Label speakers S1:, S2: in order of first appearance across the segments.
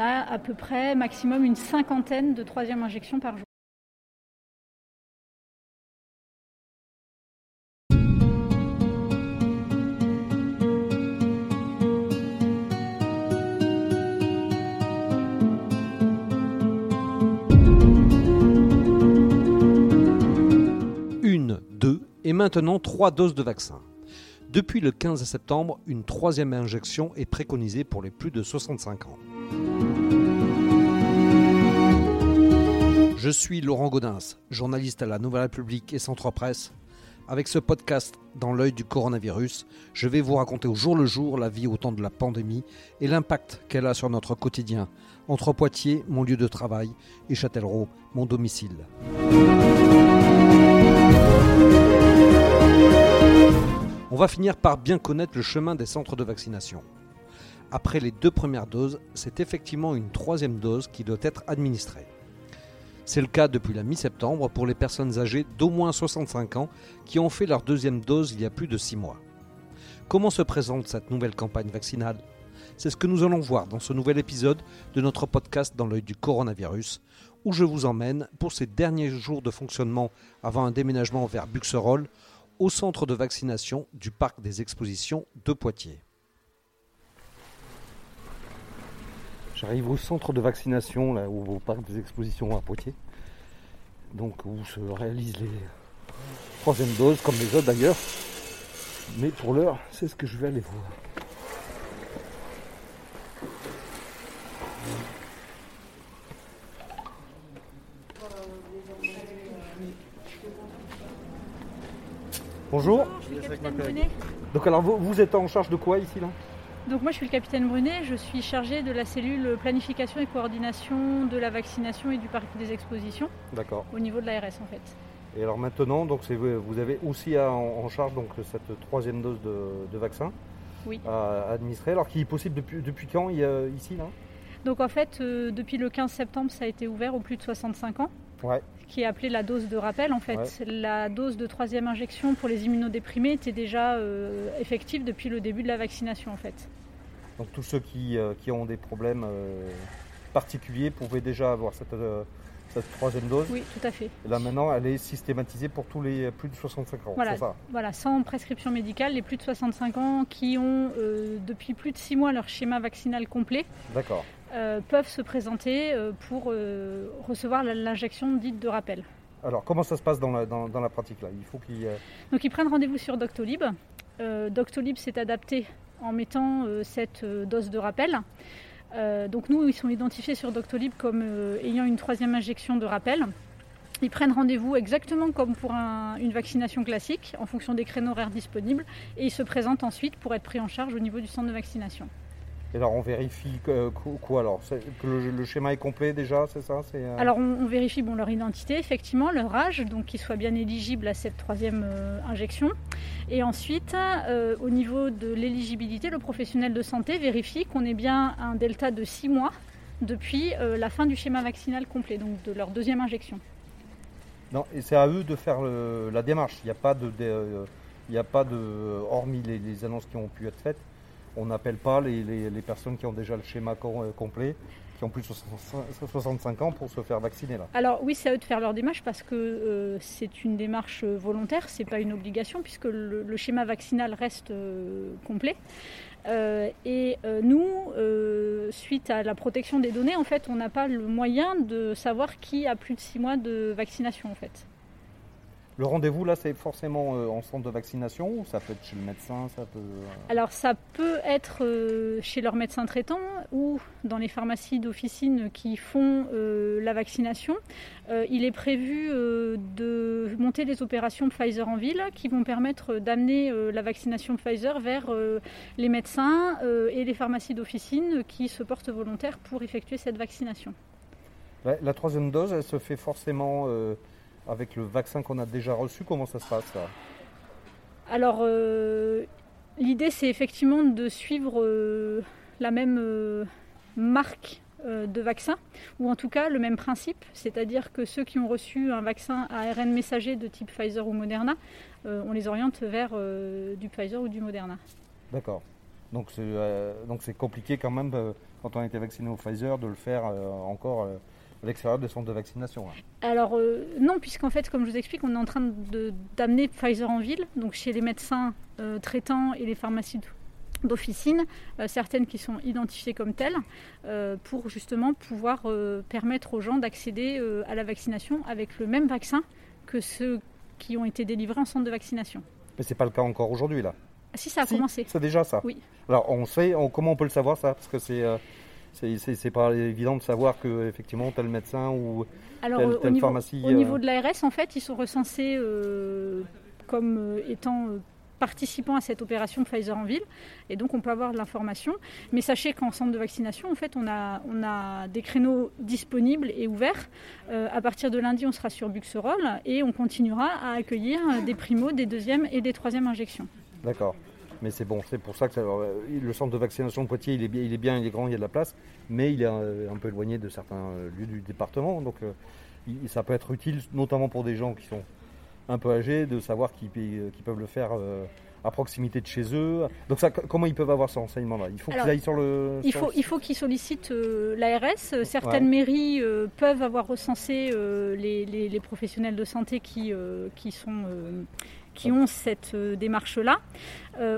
S1: a à peu près maximum une cinquantaine de troisième injections par jour.
S2: Une, deux et maintenant trois doses de vaccin. Depuis le 15 septembre, une troisième injection est préconisée pour les plus de 65 ans. Je suis Laurent Gaudens, journaliste à la Nouvelle République et Centre Presse. Avec ce podcast dans l'œil du coronavirus, je vais vous raconter au jour le jour la vie au temps de la pandémie et l'impact qu'elle a sur notre quotidien, entre Poitiers, mon lieu de travail, et Châtellerault, mon domicile. On va finir par bien connaître le chemin des centres de vaccination. Après les deux premières doses, c'est effectivement une troisième dose qui doit être administrée. C'est le cas depuis la mi-septembre pour les personnes âgées d'au moins 65 ans qui ont fait leur deuxième dose il y a plus de 6 mois. Comment se présente cette nouvelle campagne vaccinale? C'est ce que nous allons voir dans ce nouvel épisode de notre podcast Dans l'œil du coronavirus, où je vous emmène pour ces derniers jours de fonctionnement avant un déménagement vers Buxerolles, au centre de vaccination du parc des expositions de Poitiers. J'arrive au centre de vaccination, là, au parc des expositions à Poitiers, donc où se réalisent les troisième doses, comme les autres d'ailleurs. Mais pour l'heure, c'est ce que je vais aller voir. Bonjour.
S1: Je suis le capitaine Brunet.
S2: Donc alors vous, vous êtes en charge de quoi ici là?
S1: Donc moi je suis le capitaine Brunet, je suis chargée de la cellule planification et coordination de la vaccination et du parc des expositions
S2: D'accord.
S1: au niveau de l'ARS en fait.
S2: Et alors maintenant, donc vous avez aussi en, charge donc cette troisième dose de, de vaccin
S1: Oui.
S2: à administrer. Alors qui est possible depuis, depuis quand ici là?
S1: Donc en fait euh, depuis le 15 septembre ça a été ouvert aux plus de 65 ans,
S2: Ouais.
S1: Qui est appelé la dose de rappel en fait. La dose de troisième injection pour les immunodéprimés était déjà euh, effective depuis le début de la vaccination en fait.
S2: Donc tous ceux qui, euh, qui ont des problèmes euh, particuliers pouvaient déjà avoir cette, cette troisième dose.
S1: Oui tout à fait.
S2: Et là maintenant, elle est systématisée pour tous les plus de 65 ans.
S1: Voilà.
S2: Ça?
S1: Voilà, sans prescription médicale, les plus de 65 ans qui ont depuis plus de 6 mois leur schéma vaccinal complet
S2: D'accord.
S1: Euh, peuvent se présenter euh, pour euh, recevoir l'injection dite de rappel.
S2: Alors comment ça se passe dans la, dans, dans la pratique là? Il faut qu'il. euh,
S1: Donc ils prennent rendez-vous sur Doctolib. Doctolib s'est adapté en mettant cette dose de rappel. Donc nous, ils sont identifiés sur Doctolib comme ayant une troisième injection de rappel. Ils prennent rendez-vous exactement comme pour un- une vaccination classique, en fonction des créneaux horaires disponibles, et ils se présentent ensuite pour être pris en charge au niveau du centre de vaccination.
S2: Et alors on vérifie que- quoi alors? Que le, le schéma est complet déjà, c'est ça? Euh,
S1: Alors on, on vérifie bon, leur identité, effectivement, leur âge, donc qu'ils soient bien éligibles à cette troisième euh, injection. Et ensuite, euh, au niveau de l'éligibilité, le professionnel de santé vérifie qu'on ait bien un delta de 6 mois depuis la fin du schéma vaccinal complet, donc de leur deuxième injection.
S2: Non, et c'est à eux de faire le- la démarche. Il n'y a pas de, de- il n'y a pas de, hormis les, les annonces qui ont pu être faites, on n'appelle pas les, personnes qui ont déjà le schéma euh, complet, qui ont plus de 65 65 ans pour se faire vacciner là.
S1: Alors oui, c'est à eux de faire leur démarche parce que euh, c'est une démarche euh, volontaire, c'est pas une obligation puisque le, schéma vaccinal reste complet. Et nous, suite à la protection des données, en fait, on n'a pas le moyen de savoir qui a plus de 6 mois de vaccination en fait.
S2: Le rendez-vous là, c'est forcément euh, en centre de vaccination ou ça peut être chez le médecin, ça peut. euh,
S1: Alors ça peut être euh, chez leur médecin traitant ou dans les pharmacies d'officine qui font la vaccination. Il est prévu de monter des opérations Pfizer en ville qui vont permettre d'amener la vaccination Pfizer vers les médecins et les pharmacies d'officine qui se portent volontaires pour effectuer cette vaccination.
S2: La, la troisième dose, elle se fait forcément avec le vaccin qu'on a déjà reçu. Comment ça se passe
S1: Alors, euh, l'idée, c'est effectivement de suivre euh, la même euh, marque de vaccin, ou en tout cas le même principe, c'est-à-dire que ceux qui ont reçu un vaccin à ARN messager de type Pfizer ou Moderna, on les oriente vers du Pfizer ou du Moderna.
S2: D'accord. Donc c'est donc c'est compliqué quand même. quand on a été vacciné au Pfizer, de le faire encore à l'extérieur des centres de vaccination. Hein.
S1: Alors non, puisqu'en fait, comme je vous explique, on est en train d'amener Pfizer en ville, donc chez les médecins traitants et les pharmacies d'officines, certaines qui sont identifiées comme telles, pour justement pouvoir permettre aux gens d'accéder à la vaccination avec le même vaccin que ceux qui ont été délivrés en centre de vaccination.
S2: Mais ce n'est pas le cas encore aujourd'hui là
S1: ah, Si, ça a commencé.
S2: C'est déjà ça
S1: Oui.
S2: Alors on sait, comment on peut le savoir ça? Parce que c'est. Euh, c'est pas évident de savoir que effectivement tel médecin ou
S1: Alors, telle, telle au pharmacie. au niveau euh, de l'ARS, en fait, ils sont recensés euh, comme étant participant à cette opération Pfizer en ville. Et donc, on peut avoir de l'information. Mais sachez qu'en centre de vaccination, en fait, on a, on a des créneaux disponibles et ouverts. Euh, à partir de lundi, on sera sur Buxerolles et on continuera à accueillir des primos, des deuxièmes et des troisièmes injections.
S2: D'accord. Mais c'est bon, c'est pour ça que euh, le centre de vaccination de Poitiers, il est, bien, il est bien, il est grand, il y a de la place, mais il est un, peu éloigné de certains lieux du département. Donc, euh, ça peut être utile, notamment pour des gens qui sont un peu âgés de savoir qu'ils peuvent le faire euh, à proximité de chez eux. Donc ça, comment ils peuvent avoir ce renseignement-là? Il faut qu'ils aillent sur le...
S1: Il faut, il faut qu'ils sollicitent euh, l'ARS. Certaines mairies euh, peuvent avoir recensé les, professionnels de santé qui, qui, sont, qui ont cette démarche-là.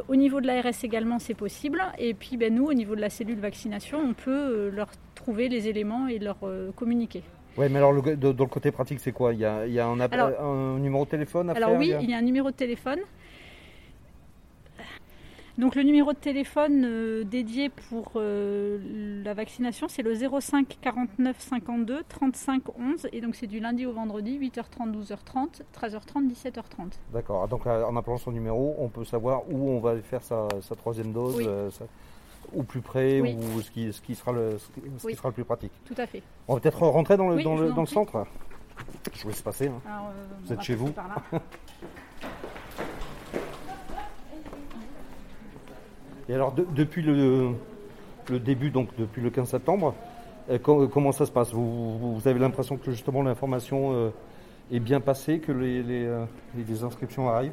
S1: au niveau de l'ARS également, c'est possible. Et puis ben, nous, au niveau de la cellule vaccination, on peut leur trouver les éléments et leur communiquer.
S2: Oui, mais alors le, dans le côté pratique, c'est quoi? Il y a, il y a un, un, numéro de téléphone à
S1: alors
S2: faire?
S1: Oui, il y, a... un numéro de téléphone. Donc le numéro de téléphone euh, dédié pour euh, la vaccination, c'est le 05 49 52 35 11 et donc c'est du lundi au vendredi 8h30 12h30 13h30 17h30.
S2: D'accord. Donc en appelant son numéro, on peut savoir où on va faire sa, troisième dose. Euh, ou plus près, ou ce qui, ce qui, sera le, ce qui sera le plus pratique.
S1: Tout à fait.
S2: On va peut-être rentrer dans le, dans le, dans le centre. Je vous laisse passer. Hein. Euh, vous êtes chez vous. Et alors, depuis le, début, donc depuis le 15 septembre, euh, comment ça se passe? Vous, avez l'impression que justement l'information euh, est bien passée, que les, les inscriptions arrivent?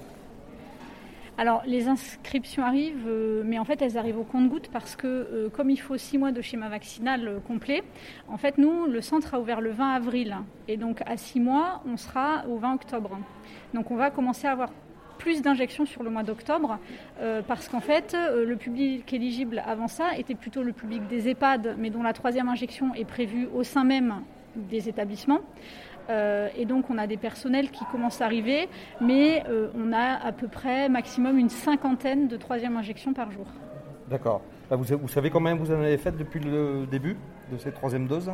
S1: Alors les inscriptions arrivent, euh, mais en fait elles arrivent au compte-gouttes parce que euh, comme il faut six mois de schéma vaccinal euh, complet, en fait nous, le centre a ouvert le 20 avril. Et donc à six mois, on sera au 20 octobre. Donc on va commencer à avoir plus d'injections sur le mois d'octobre parce qu'en fait le public éligible avant ça était plutôt le public des EHPAD mais dont la troisième injection est prévue au sein même des établissements. Euh, et donc on a des personnels qui commencent à arriver, mais euh, on a à peu près maximum une cinquantaine de troisième injections par jour.
S2: D'accord. Vous, savez combien vous en avez fait depuis le début de cette troisième dose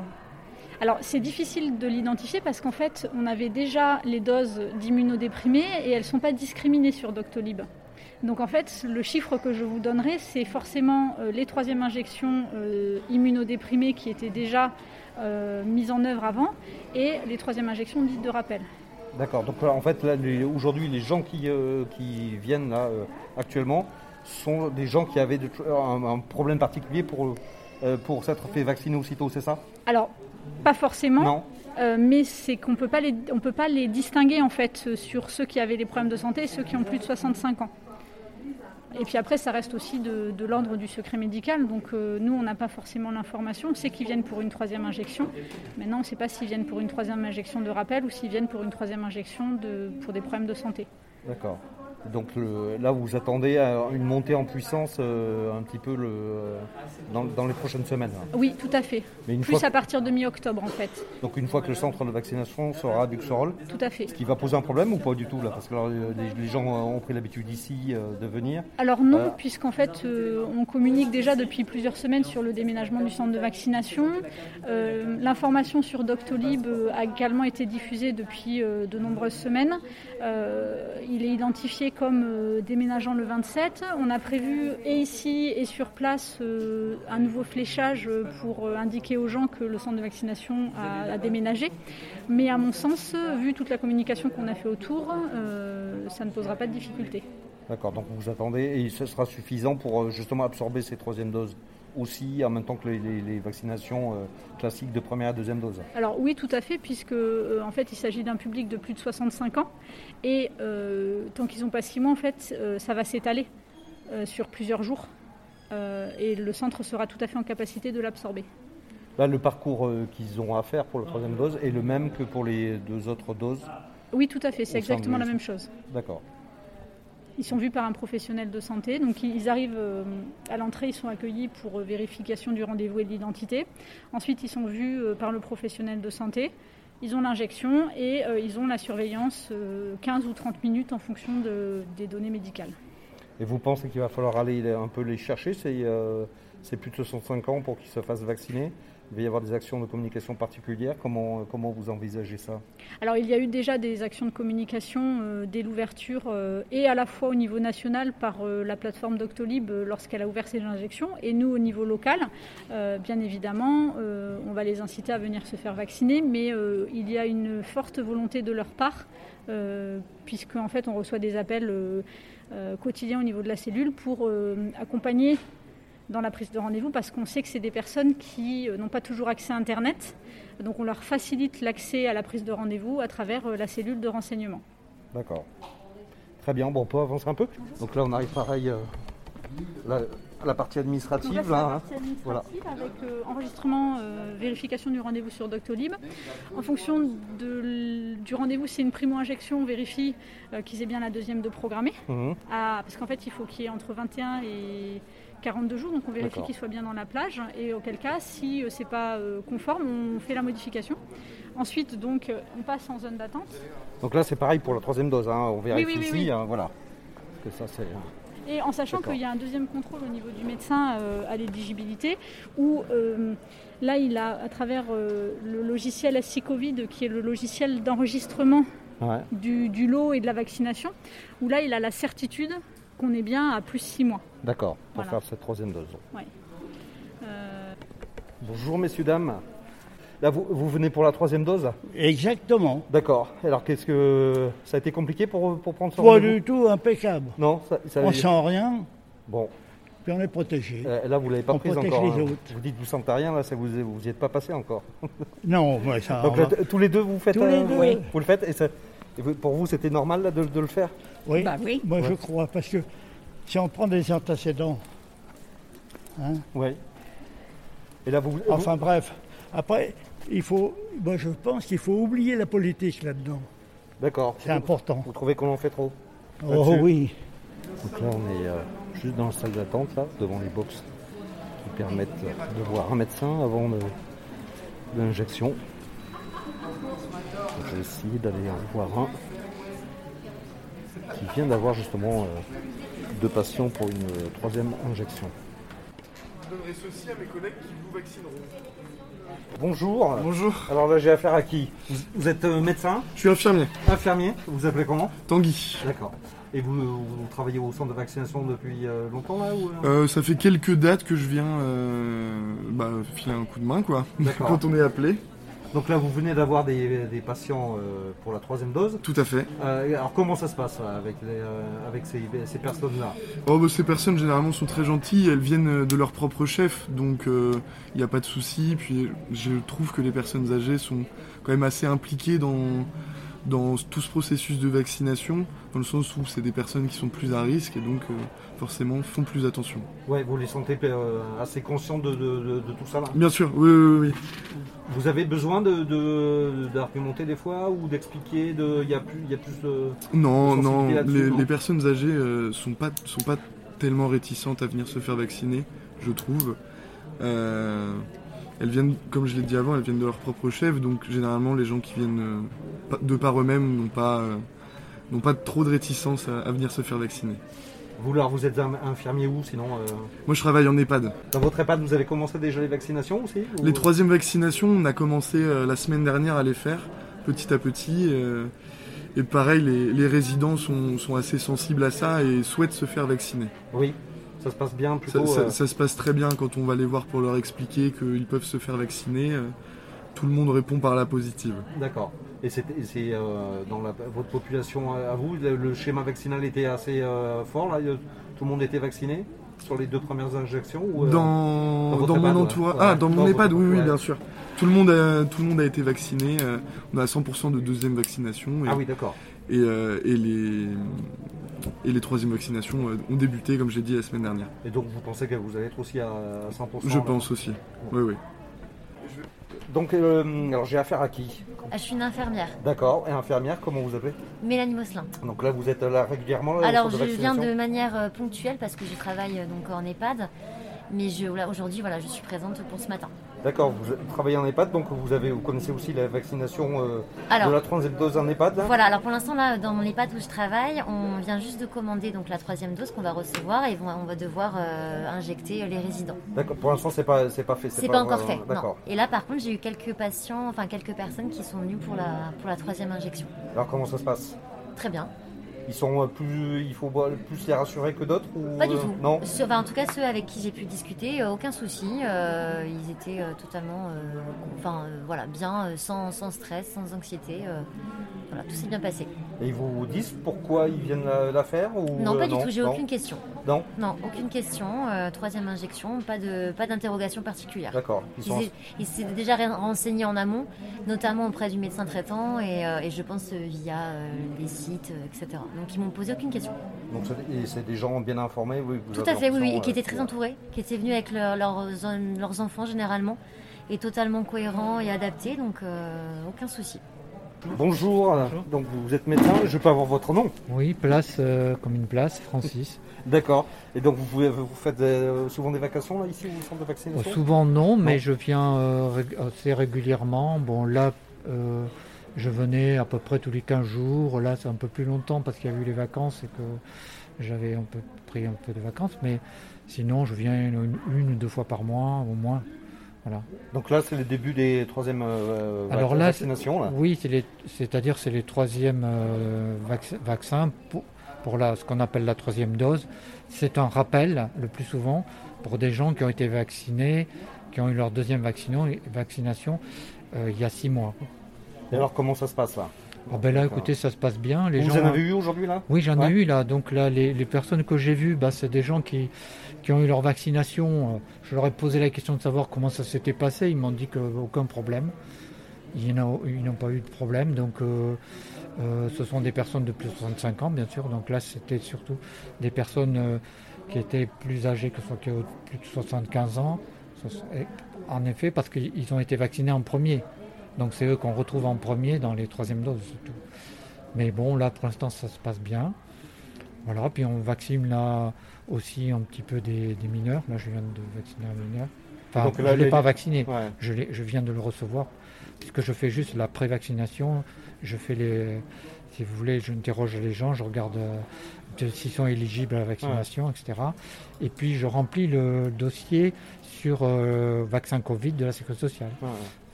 S1: alors c'est difficile de l'identifier parce qu'en fait on avait déjà les doses d'immunodéprimés et elles ne sont pas discriminées sur Doctolib. Donc en fait le chiffre que je vous donnerai c'est forcément euh, les troisième injections immunodéprimées qui étaient déjà euh, mise en œuvre avant et les troisièmes injections dites de rappel.
S2: D'accord. Donc en fait, aujourd'hui, les gens qui, euh, qui viennent là euh, actuellement sont des gens qui avaient un, problème particulier pour, pour s'être fait vacciner aussitôt, c'est ça?
S1: Alors, pas forcément. Non. mais c'est qu'on peut pas les, on peut pas les distinguer en fait sur ceux qui avaient des problèmes de santé et ceux qui ont plus de 65 ans. Et puis après, ça reste aussi de, l'ordre du secret médical. Donc euh, nous, on n'a pas forcément l'information. On sait qu'ils viennent pour une troisième injection. Maintenant, on ne sait pas s'ils viennent pour une troisième injection de rappel ou s'ils viennent pour une troisième injection pour des problèmes de santé.
S2: D'accord. Donc là, vous attendez une montée en puissance euh, un petit peu le, euh, dans, les prochaines semaines
S1: Oui, tout à fait. Plus à partir de mi-octobre, en fait.
S2: Donc une fois que le centre de vaccination sera à Buxerolles
S1: Tout à fait.
S2: Ce qui va poser un problème ou pas du tout là? Parce que les, gens ont pris l'habitude ici euh, de venir.
S1: Alors non, puisqu'en fait, on communique déjà depuis plusieurs semaines sur le déménagement du centre de vaccination. L'information sur Doctolib a également été diffusée depuis de nombreuses semaines. il est identifié comme euh, déménageant le 27. On a prévu et ici et sur place euh, un nouveau fléchage pour euh, indiquer aux gens que le centre de vaccination a, déménagé. Mais à mon sens, vu toute la communication qu'on a fait autour, ça ne posera pas de difficulté.
S2: D'accord, donc vous attendez et ce sera suffisant pour justement absorber ces troisième doses? Aussi en même temps que les, vaccinations euh, classiques de première et deuxième dose
S1: Alors oui, tout à fait, puisque euh, en fait il s'agit d'un public de plus de 65 ans et euh, tant qu'ils n'ont pas six mois, en fait, ça va s'étaler sur plusieurs jours. et le centre sera tout à fait en capacité de l'absorber.
S2: Là, le parcours qu'ils ont à faire pour la troisième dose est le même que pour les deux autres doses
S1: Oui, tout à fait, c'est exactement la même chose.
S2: D'accord.
S1: Ils sont vus par un professionnel de santé. Donc ils arrivent euh, à l'entrée, ils sont accueillis pour euh, vérification du rendez-vous et de l'identité. Ensuite, ils sont vus euh, par le professionnel de santé. Ils ont l'injection et ils ont la surveillance 15 ou 30 minutes en fonction des données médicales.
S2: Et vous pensez qu'il va falloir aller un peu les chercher, C'est plus de 65 ans pour qu'ils se fassent vacciner? Il va y avoir des actions de communication particulières. Comment, comment vous envisagez ça?
S1: Alors, il y a eu déjà des actions de communication euh, dès l'ouverture, euh, et à la fois au niveau national par euh, la plateforme Doctolib lorsqu'elle a ouvert ses injections, et nous au niveau local. bien évidemment, on va les inciter à venir se faire vacciner, mais il y a une forte volonté de leur part, puisque fait, on reçoit des appels quotidiens au niveau de la cellule pour accompagner dans la prise de rendez-vous parce qu'on sait que c'est des personnes qui euh, n'ont pas toujours accès à Internet. Donc on leur facilite l'accès à la prise de rendez-vous à travers euh, la cellule de renseignement.
S2: D'accord. Très bien, bon, on peut avancer un peu. Donc là, on arrive pareil euh, à la partie administrative.
S1: Là, la hein. partie administrative avec enregistrement, vérification du rendez-vous sur Doctolib. En fonction du rendez-vous, c'est une primo-injection, on vérifie qu'ils aient bien la deuxième de programmer. Mmh. Ah, parce qu'en fait, il faut qu'il y ait entre 21 et 42 jours, donc on vérifie qu'il soit bien dans la plage. Et auquel cas, si ce euh, c'est pas euh, conforme, on fait la modification. Ensuite, donc, euh, on passe en zone d'attente.
S2: Donc là, c'est pareil pour la troisième dose. Hein. On vérifie ici, hein, voilà. Que ça, c'est...
S1: Et en sachant qu'il y a un deuxième contrôle au niveau du médecin à l'éligibilité, où là, il a, à travers le logiciel SC Covid, qui est le logiciel d'enregistrement du, du, lot et de la vaccination, où là, il a la certitude qu'on est bien à plus 6 mois.
S2: D'accord, pour faire cette troisième dose. Euh, Bonjour messieurs, dames. Là, vous, vous, venez pour la troisième dose?
S3: Exactement.
S2: D'accord. Alors, qu'est-ce que. Ça a été compliqué pour, pour prendre ce
S3: Pas du tout, impeccable.
S2: Non
S3: ça, On sent rien.
S2: Bon.
S3: Puis on est protégé.
S2: Euh, là, vous ne l'avez pas prise encore. Hein. Vous dites que vous sentez rien, là, ça vous n'y êtes pas passé encore.
S3: non, mais ça.
S2: Donc, tous les deux, vous faites.
S3: Tous les euh, deux.
S2: Oui. Vous le faites et, ça, pour vous, c'était normal là, de, de, le faire?
S3: Oui. Bah, oui. Moi, je crois, parce que si on prend des antécédents.
S2: Hein, oui. Et là, vous.
S3: Enfin, bref. Après, il faut. Moi, je pense qu'il faut oublier la politique là-dedans.
S2: D'accord.
S3: C'est important.
S2: Vous trouvez qu'on en fait trop?
S3: Oh oui.
S2: Donc là, on est euh, juste dans la salle d'attente, là, devant les box qui permettent de voir un médecin avant l'injection. Je vais essayer d'aller en voir un qui vient d'avoir justement euh, deux patients pour une euh, troisième injection.
S4: Je donnerai ceci à mes collègues qui vous vaccineront.
S2: Bonjour.
S4: Bonjour.
S2: Alors là, j'ai affaire à qui? Vous, êtes euh, médecin?
S4: Je suis infirmier.
S2: Infirmier Vous vous appelez comment?
S4: Tanguy.
S2: D'accord. Et vous, travaillez au centre de vaccination depuis longtemps là
S4: Ça fait quelques dates que je viens bah, filer un coup de main quoi, quand on est appelé.
S2: Donc là, vous venez d'avoir des, patients euh, pour la troisième dose.
S4: Tout à fait.
S2: Euh, alors comment ça se passe avec, euh, avec ces, personnes-là?
S4: Oh, bah, Ces personnes, généralement, sont très gentilles. Elles viennent de leur propre chef, donc il n'y a pas de souci. Puis je trouve que les personnes âgées sont quand même assez impliquées dans, dans tout ce processus de vaccination, dans le sens où c'est des personnes qui sont plus à risque et donc forcément font plus attention.
S2: Ouais, vous les sentez assez conscients de, tout ça là?
S4: Bien sûr, oui, oui, oui.
S2: Vous avez besoin d'argumenter de, des fois ou d'expliquer Il y, a plus, y a plus de.
S4: Non, non, les, personnes âgées euh, sont, pas, sont pas tellement réticentes à venir se faire vacciner, je trouve. Euh, elles viennent, comme je l'ai dit avant, elles viennent de leur propre chef, donc généralement les gens qui viennent euh, de par eux-mêmes n'ont pas, n'ont pas trop de réticence à venir se faire vacciner.
S2: Vous, alors, vous êtes infirmier où sinon euh
S4: Moi, je travaille en EHPAD.
S2: Dans votre EHPAD, vous avez commencé déjà les vaccinations aussi
S4: Les troisièmes vaccinations, on a commencé euh, la semaine dernière à les faire, petit à petit. Euh, et pareil, les, résidents sont, assez sensibles à ça et souhaitent se faire vacciner.
S2: Oui, ça se passe bien plutôt
S4: ça, ça, se passe très bien quand on va les voir pour leur expliquer qu'ils peuvent se faire vacciner. tout le monde répond par la positive.
S2: D'accord. Et c'est euh, dans votre population à vous, le, schéma vaccinal était assez euh, fort là Tout le monde était vacciné sur les deux premières injections
S4: euh, dans, dans, mon entourage. ah, dans, mon EHPAD, oui, oui, bien sûr. Tout le monde a, tout le monde a été vacciné. on a 100% de deuxième vaccination.
S2: ah oui, d'accord.
S4: Et, et, les, et les troisièmes vaccinations ont débuté, comme j'ai dit la semaine dernière.
S2: Et donc vous pensez que vous allez être aussi à 100%
S4: Je pense aussi. Oui, oui.
S2: Donc, alors j'ai affaire à qui?
S5: Ah, Je suis une infirmière.
S2: D'accord. Et infirmière, comment vous appelez?
S5: Mélanie Mosselin.
S2: Donc là, vous êtes là régulièrement
S5: Alors, je viens de manière ponctuelle parce que je travaille donc en EHPAD. Mais aujourd'hui, voilà, je suis présente pour ce matin.
S2: D'accord, vous travaillez en EHPAD, donc vous, avez, vous connaissez aussi la vaccination euh, de la troisième dose en EHPAD
S5: Voilà, alors pour l'instant, là, dans mon EHPAD où je travaille, on vient juste de commander donc, la troisième dose qu'on va recevoir et on va devoir euh, injecter les résidents.
S2: D'accord, pour l'instant, c'est pas, pas fait
S5: C'est pas, pas, encore fait, non. Et là, par contre, j'ai eu quelques patients, enfin quelques personnes qui sont venues pour la, pour la troisième injection.
S2: Alors, comment ça se passe?
S5: Très bien.
S2: Ils sont euh, plus, il faut plus les rassurer que d'autres
S5: Pas du tout.
S2: Non.
S5: en tout cas, ceux avec qui j'ai pu discuter, euh, aucun souci. Euh, ils étaient totalement, enfin voilà, bien, sans, sans, stress, sans anxiété. voilà, tout s'est bien passé.
S2: Et ils vous disent pourquoi ils viennent la, faire ou
S5: Non, pas du tout. J'ai aucune question.
S2: Non.
S5: Non, aucune question. troisième injection, pas de, pas d'interrogation particulière.
S2: D'accord.
S5: Ils s'étaient déjà renseignés en amont, notamment auprès du médecin traitant et, et je pense via les sites, etc. Donc ils m'ont posé aucune question.
S2: Donc c'est des gens bien informés, oui.
S5: Tout à fait, oui, et qui étaient très entourés, qui étaient venus avec leurs, enfants généralement, et totalement cohérents et adaptés, donc euh, aucun souci.
S2: Bonjour. donc vous êtes médecin, je peux avoir votre nom
S6: Oui, place euh, comme une place, Francis.
S2: D'accord. Et donc vous, vous faites euh, souvent des vacations là ici au centre de vaccination
S6: Souvent non, mais je viens assez régulièrement. Bon là, je venais à peu près tous les 15 jours. Là, c'est un peu plus longtemps parce qu'il y a eu les vacances et que j'avais un peu pris un peu de vacances. Mais sinon, je viens une, ou deux fois par mois au moins. Voilà.
S2: Donc là, c'est le début des troisièmes euh, Alors là, vaccinations
S6: Oui, c'est-à-dire c'est les troisièmes euh, vaccins pour, pour la, ce qu'on appelle la troisième dose. C'est un rappel, le plus souvent, pour des gens qui ont été vaccinés, qui ont eu leur deuxième vaccination euh, il y a six mois.
S2: Et alors, comment ça se passe là?
S6: Ah ben là, écoutez, ça se passe bien.
S2: Les Vous gens, en avez eu aujourd'hui là?
S6: Oui, j'en ai eu là. Donc là, les, personnes que j'ai vues, bah, c'est des gens qui, qui ont eu leur vaccination. Je leur ai posé la question de savoir comment ça s'était passé. Ils m'ont dit qu'aucun problème. Ils n'ont pas eu de problème. Donc euh, euh, ce sont des personnes de plus de 65 ans, bien sûr. Donc là, c'était surtout des personnes euh, qui étaient plus âgées que qui ont plus de 75 ans. En effet, parce qu'ils ont été vaccinés en premier. Donc c'est eux qu'on retrouve en premier dans les troisièmes doses. Surtout. Mais bon, là pour l'instant ça se passe bien. Voilà, puis on vaccine là aussi un petit peu des, mineurs. Là je viens de vacciner un mineur. Enfin, je ne l'ai pas vacciné, je, je, viens de le recevoir. Puisque je fais juste la pré-vaccination, je fais les. Si vous voulez, je interroge les gens, je regarde euh, s'ils sont éligibles à la vaccination, etc. Et puis je remplis le dossier sur euh, vaccin Covid de la Sécurité sociale.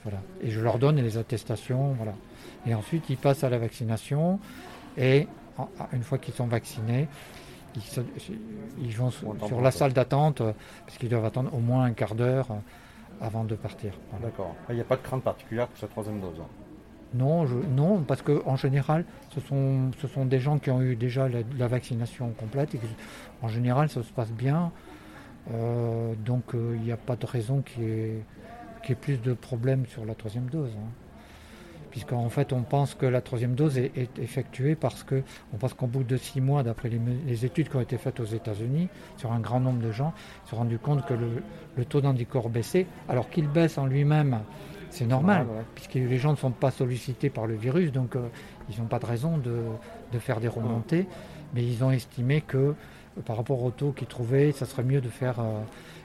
S6: Voilà. Et je leur donne les attestations. Voilà. Et ensuite, ils passent à la vaccination. Et une fois qu'ils sont vaccinés, ils, vont sur, la salle d'attente, euh, parce qu'ils doivent attendre au moins un quart d'heure euh, avant de partir.
S2: D'accord. Il n'y a pas de crainte particulière pour cette troisième dose hein.
S6: non, je, non, parce qu'en général, ce sont, ce sont des gens qui ont eu déjà la, vaccination complète. Et en général, ça se passe bien. Euh, donc, il n'y a pas de raison qui est qu'il y ait plus de problèmes sur la troisième dose. Hein. Puisqu'en fait, on pense que la troisième dose est, effectuée parce que on pense qu'au bout de six mois, d'après les, études qui ont été faites aux États-Unis, sur un grand nombre de gens, ils se sont rendus compte que le, taux d'anticorps baissait, alors qu'il baisse en lui-même. C'est normal, puisque les gens ne sont pas sollicités par le virus, donc euh, ils n'ont pas de raison de, faire des remontées. Mais ils ont estimé que euh, par rapport au taux qu'ils trouvaient, ça serait mieux de faire euh,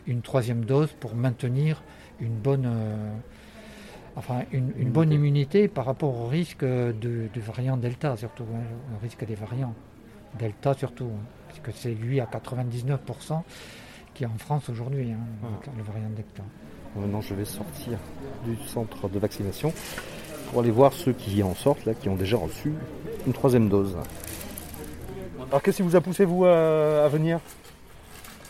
S6: une troisième dose pour maintenir une bonne, euh, enfin une, bonne immunité par rapport au risque de, variant Delta, surtout, hein, le risque des variants. Delta surtout, hein, puisque c'est lui à 99% qui est en France aujourd'hui, hein, ah. le variant Delta.
S2: Maintenant, je vais sortir du centre de vaccination pour aller voir ceux qui en sortent, là, qui ont déjà reçu une troisième dose. Alors, qu'est-ce qui vous a poussé, vous, à venir?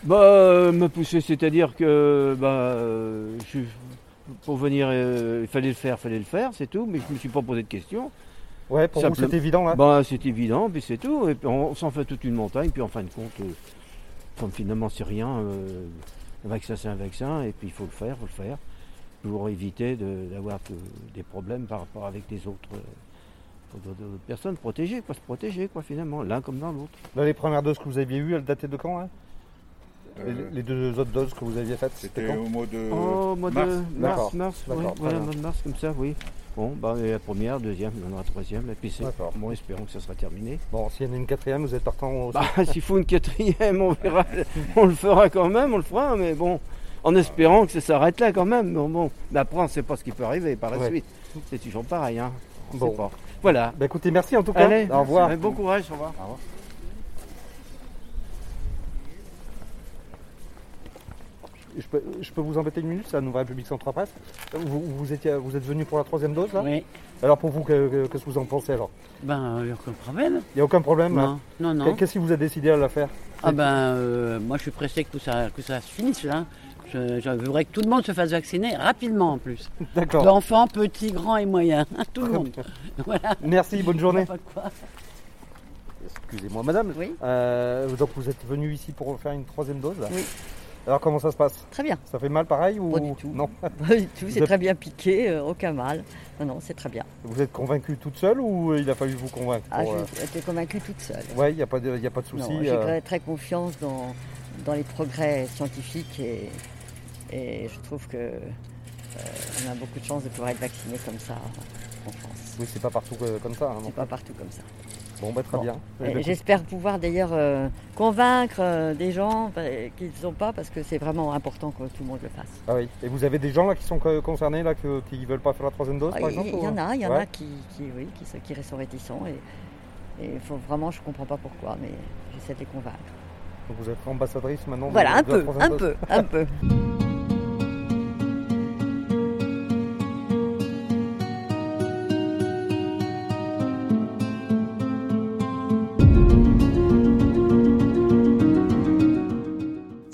S7: Bah, euh, me pousser, c'est-à-dire que bah, pour venir, euh, il fallait le faire, il fallait le faire, c'est tout, mais je me suis pas posé de questions.
S2: Ouais, pour vous c'est évident là
S7: bah, C'est évident, puis c'est tout. Et puis on s'en fait toute une montagne, puis en fin de compte, euh, finalement c'est rien. un vaccin c'est un vaccin, et puis il faut le faire, il faut le faire, pour éviter d'avoir des problèmes par rapport avec les autres personnes protéger, quoi, se protéger, quoi, finalement, l'un comme dans l'autre.
S8: Là, les premières doses que vous aviez eues, elles dataient de quand hein?
S9: Euh,
S8: les, les deux autres doses que vous aviez faites, c'était
S9: au mois de
S7: Oh, au mois
S9: mars.
S7: de mars,
S8: D'accord.
S7: mars, oui,
S8: D'accord, très
S7: voilà,
S8: bien.
S7: mois de mars, comme ça, oui. Bon, bah, la première, deuxième, il y en aura la troisième, et puis c'est
S8: D'accord.
S7: bon, espérons que ça sera terminé.
S8: Bon, s'il y en a une quatrième, vous êtes partant au...
S7: Bah, s'il faut une quatrième, on verra, on le fera quand même, on le fera, mais bon, en espérant que ça s'arrête là quand même. Bon, bon. Mais après, on ne sait pas ce qui peut arriver par la
S8: Ouais.
S7: suite. C'est toujours pareil, hein. On
S8: Bon.
S7: sait pas. Voilà.
S8: Bah écoutez, merci en tout cas.
S7: Allez,
S8: au revoir.
S7: Bon courage, au revoir.
S8: Je peux, je peux vous embêter une minute, c'est la Nouvelle République Centre Presse. Vous, vous, étiez, vous êtes venu pour la troisième dose là?
S10: Oui,
S8: Alors pour vous, que- que- qu'est-ce que vous en pensez alors?
S10: Ben, il n'y a aucun problème.
S8: Il n'y a aucun problème là?
S10: Non, non, non.
S8: Qu'est-ce qui vous a décidé à la faire?
S10: Ah ben, euh, moi je suis pressé que ça, que ça se finisse là. Je, je voudrais que tout le monde se fasse vacciner rapidement en plus.
S8: D'accord.
S10: D'enfants, petits, grands et moyens. Tout le monde. Voilà.
S8: Merci, bonne journée. Excusez-moi madame.
S11: Oui.
S8: Euh, donc vous êtes venu ici pour faire une troisième dose là?
S11: Oui.
S8: Alors comment ça se passe?
S11: Très bien.
S8: Ça fait mal pareil ou
S11: Pas du tout.
S8: Non?
S11: Pas du tout, c'est très bien piqué, euh, aucun mal. Non, non, c'est très bien.
S8: Vous êtes convaincue toute seule ou il a fallu vous convaincre
S11: Ah,
S8: pour, euh,
S11: j'ai été convaincue toute seule.
S8: Ouais, il n'y a, pas de- il y a pas de souci.
S11: Non, J'ai
S8: euh,
S11: très, très confiance dans, dans les progrès scientifiques et, et je trouve que euh, on a beaucoup de chance de pouvoir être vacciné comme ça en France.
S8: Oui, c'est pas partout comme ça. hein,
S11: C'est pas partout comme ça.
S8: Bon, bah très
S11: Bon.
S8: bien. Eh ben,
S11: J'espère pouvoir d'ailleurs euh, convaincre euh, des gens euh, qui ne sont pas parce que c'est vraiment important que tout le monde le fasse.
S8: Ah oui. Et vous avez des gens là qui sont co- concernés là que- qui ne veulent pas faire la troisième dose
S11: Ah,
S8: par exemple
S11: il y,
S8: ou-
S11: en a, il y en
S8: Ouais.
S11: a qui, qui, oui, qui, qui sont réticents et, et faut vraiment, je ne comprends pas pourquoi, mais j'essaie de les convaincre.
S8: Donc vous êtes ambassadrice maintenant de-
S11: Voilà, un
S8: de la
S11: peu, un peu, un peu.